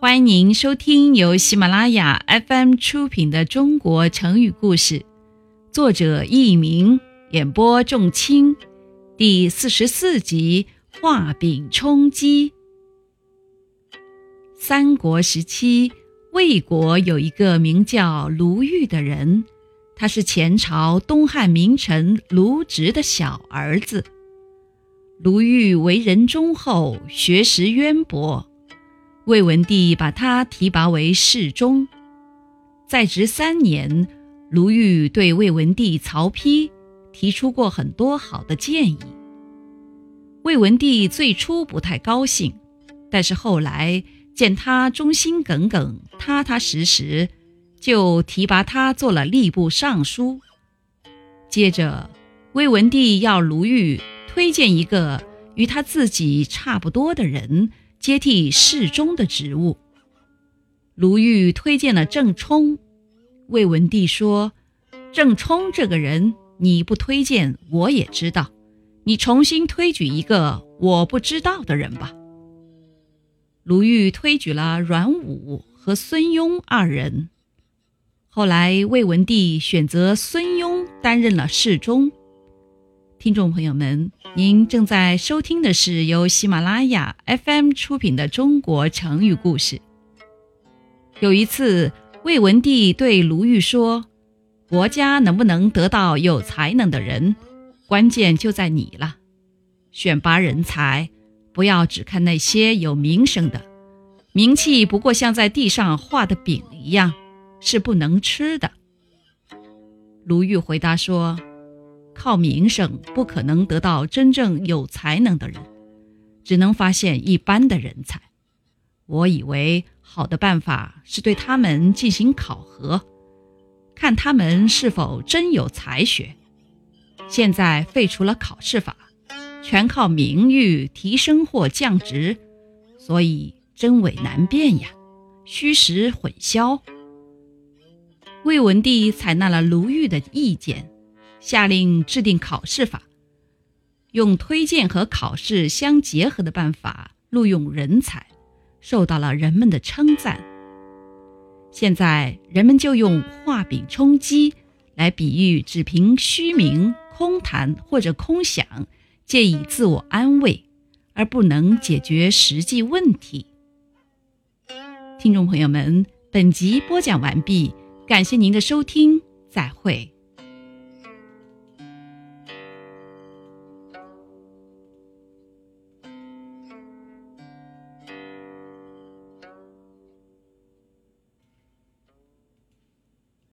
欢迎您收听由喜马拉雅 FM 出品的《中国成语故事》，作者佚名，演播仲卿，第四十四集《画饼充饥》。三国时期，魏国有一个名叫卢玉的人，他是前朝东汉名臣卢植的小儿子。卢玉为人忠厚，学识渊博。魏文帝把他提拔为侍中，在职三年，卢玉对魏文帝曹丕提出过很多好的建议。魏文帝最初不太高兴，但是后来见他忠心耿耿、踏踏实实，就提拔他做了吏部尚书。接着，魏文帝要卢玉推荐一个与他自己差不多的人。接替侍中的职务，卢玉推荐了郑冲。魏文帝说：“郑冲这个人，你不推荐我也知道，你重新推举一个我不知道的人吧。”卢玉推举了阮武和孙庸二人。后来，魏文帝选择孙庸担任了侍中。听众朋友们，您正在收听的是由喜马拉雅 FM 出品的《中国成语故事》。有一次，魏文帝对卢玉说：“国家能不能得到有才能的人，关键就在你了。选拔人才，不要只看那些有名声的，名气不过像在地上画的饼一样，是不能吃的。”卢玉回答说。靠名声不可能得到真正有才能的人，只能发现一般的人才。我以为好的办法是对他们进行考核，看他们是否真有才学。现在废除了考试法，全靠名誉提升或降职，所以真伪难辨呀，虚实混淆。魏文帝采纳了卢玉的意见。下令制定考试法，用推荐和考试相结合的办法录用人才，受到了人们的称赞。现在人们就用画饼充饥来比喻只凭虚名、空谈或者空想，借以自我安慰，而不能解决实际问题。听众朋友们，本集播讲完毕，感谢您的收听，再会。